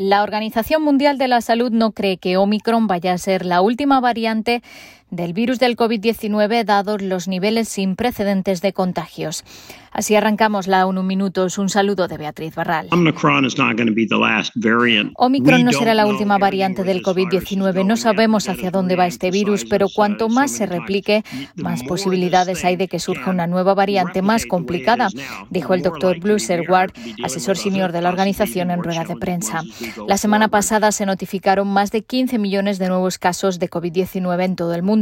La Organización Mundial de la Salud no cree que Omicron vaya a ser la última variante del virus del COVID-19 dados los niveles sin precedentes de contagios. Así arrancamos la ONU Minutos. Un saludo de Beatriz Barral. Omicron no será la última variante del COVID-19. No sabemos hacia dónde va este virus, pero cuanto más se replique, más posibilidades hay de que surja una nueva variante más complicada, dijo el doctor Bruce Ward, asesor senior de la organización en rueda de prensa. La semana pasada se notificaron más de 15 millones de nuevos casos de COVID-19 en todo el mundo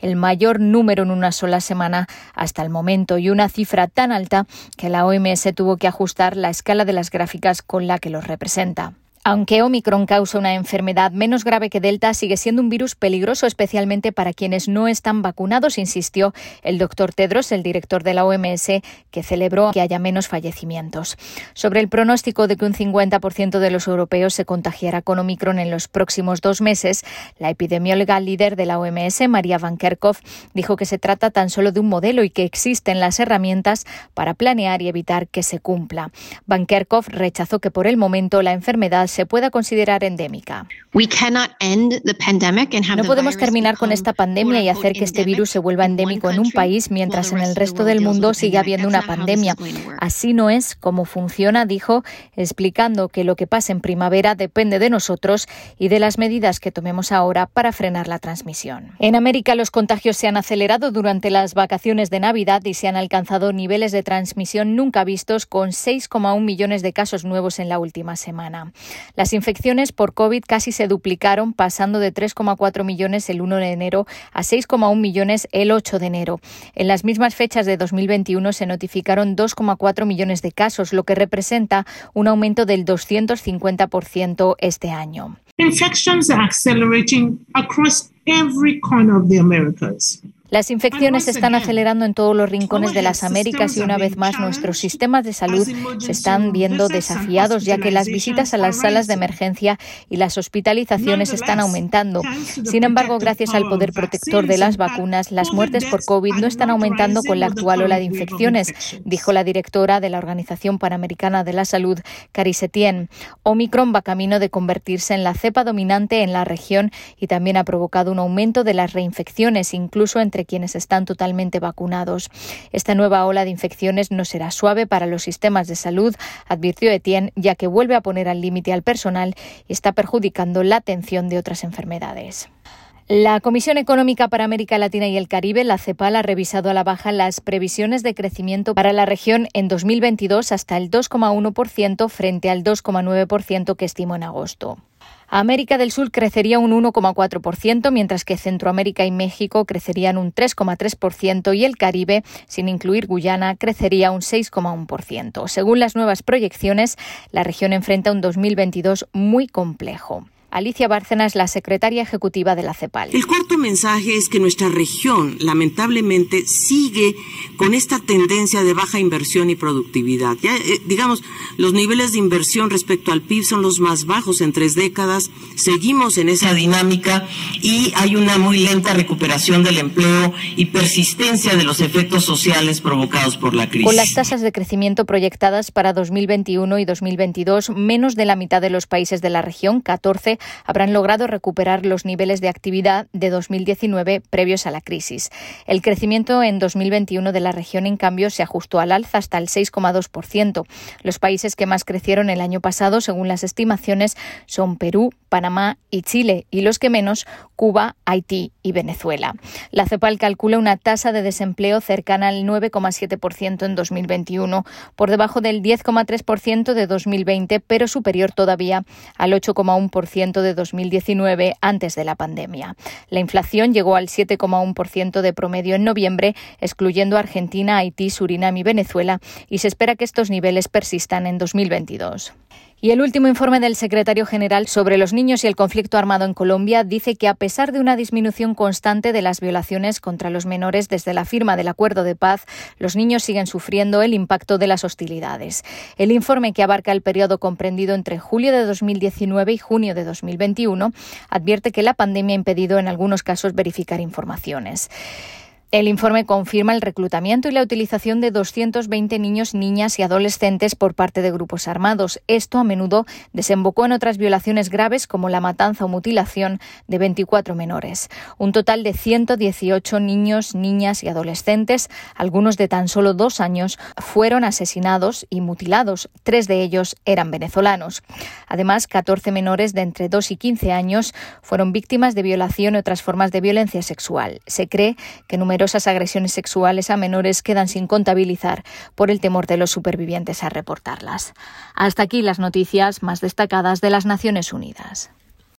el mayor número en una sola semana hasta el momento y una cifra tan alta que la OMS tuvo que ajustar la escala de las gráficas con la que los representa. Aunque Omicron causa una enfermedad menos grave que Delta, sigue siendo un virus peligroso, especialmente para quienes no están vacunados, insistió el doctor Tedros, el director de la OMS, que celebró que haya menos fallecimientos. Sobre el pronóstico de que un 50% de los europeos se contagiará con Omicron en los próximos dos meses, la epidemióloga líder de la OMS, María Van Kerkhove, dijo que se trata tan solo de un modelo y que existen las herramientas para planear y evitar que se cumpla. Van Kerkhove rechazó que por el momento la enfermedad se pueda considerar endémica. No podemos terminar con esta pandemia y hacer que este virus se vuelva endémico en un país mientras en el resto del mundo sigue habiendo una pandemia. Así no es como funciona, dijo, explicando que lo que pasa en primavera depende de nosotros y de las medidas que tomemos ahora para frenar la transmisión. En América los contagios se han acelerado durante las vacaciones de Navidad y se han alcanzado niveles de transmisión nunca vistos con 6,1 millones de casos nuevos en la última semana. Las infecciones por COVID casi se duplicaron, pasando de 3,4 millones el 1 de enero a 6,1 millones el 8 de enero. En las mismas fechas de 2021 se notificaron 2,4 millones de casos, lo que representa un aumento del 250% este año. Infections are accelerating across every corner of the Americas. Las infecciones se están acelerando en todos los rincones de las Américas y una vez más nuestros sistemas de salud se están viendo desafiados ya que las visitas a las salas de emergencia y las hospitalizaciones están aumentando. Sin embargo, gracias al poder protector de las vacunas, las muertes por COVID no están aumentando con la actual ola de infecciones, dijo la directora de la Organización Panamericana de la Salud, Cari Setien. Omicron va camino de convertirse en la cepa dominante en la región y también ha provocado un aumento de las reinfecciones, incluso entre quienes están totalmente vacunados. Esta nueva ola de infecciones no será suave para los sistemas de salud, advirtió Etienne, ya que vuelve a poner al límite al personal y está perjudicando la atención de otras enfermedades. La Comisión Económica para América Latina y el Caribe, la CEPAL, ha revisado a la baja las previsiones de crecimiento para la región en 2022 hasta el 2,1% frente al 2,9% que estimó en agosto. América del Sur crecería un 1,4%, mientras que Centroamérica y México crecerían un 3,3% y el Caribe, sin incluir Guyana, crecería un 6,1%. Según las nuevas proyecciones, la región enfrenta un 2022 muy complejo. Alicia Bárcenas, la secretaria ejecutiva de la CEPAL. El cuarto mensaje es que nuestra región, lamentablemente, sigue con esta tendencia de baja inversión y productividad. Ya, eh, digamos, los niveles de inversión respecto al PIB son los más bajos en tres décadas. Seguimos en esa dinámica y hay una muy lenta recuperación del empleo y persistencia de los efectos sociales provocados por la crisis. Con las tasas de crecimiento proyectadas para 2021 y 2022, menos de la mitad de los países de la región, 14, habrán logrado recuperar los niveles de actividad de 2019 previos a la crisis. El crecimiento en 2021 de la región, en cambio, se ajustó al alza hasta el 6,2%. Los países que más crecieron el año pasado, según las estimaciones, son Perú, Panamá y Chile, y los que menos, Cuba, Haití y Venezuela. La CEPAL calcula una tasa de desempleo cercana al 9,7% en 2021, por debajo del 10,3% de 2020, pero superior todavía al 8,1% de 2019 antes de la pandemia. La inflación llegó al 7,1% de promedio en noviembre, excluyendo Argentina, Haití, Surinam y Venezuela, y se espera que estos niveles persistan en 2022. Y el último informe del secretario general sobre los niños y el conflicto armado en Colombia dice que a pesar de una disminución constante de las violaciones contra los menores desde la firma del acuerdo de paz, los niños siguen sufriendo el impacto de las hostilidades. El informe que abarca el periodo comprendido entre julio de 2019 y junio de 2021 advierte que la pandemia ha impedido en algunos casos verificar informaciones. El informe confirma el reclutamiento y la utilización de 220 niños, niñas y adolescentes por parte de grupos armados. Esto a menudo desembocó en otras violaciones graves como la matanza o mutilación de 24 menores. Un total de 118 niños, niñas y adolescentes, algunos de tan solo dos años, fueron asesinados y mutilados. Tres de ellos eran venezolanos. Además, 14 menores de entre 2 y 15 años fueron víctimas de violación y otras formas de violencia sexual. Se cree que numerosos numerosas agresiones sexuales a menores quedan sin contabilizar por el temor de los supervivientes a reportarlas. Hasta aquí las noticias más destacadas de las Naciones Unidas.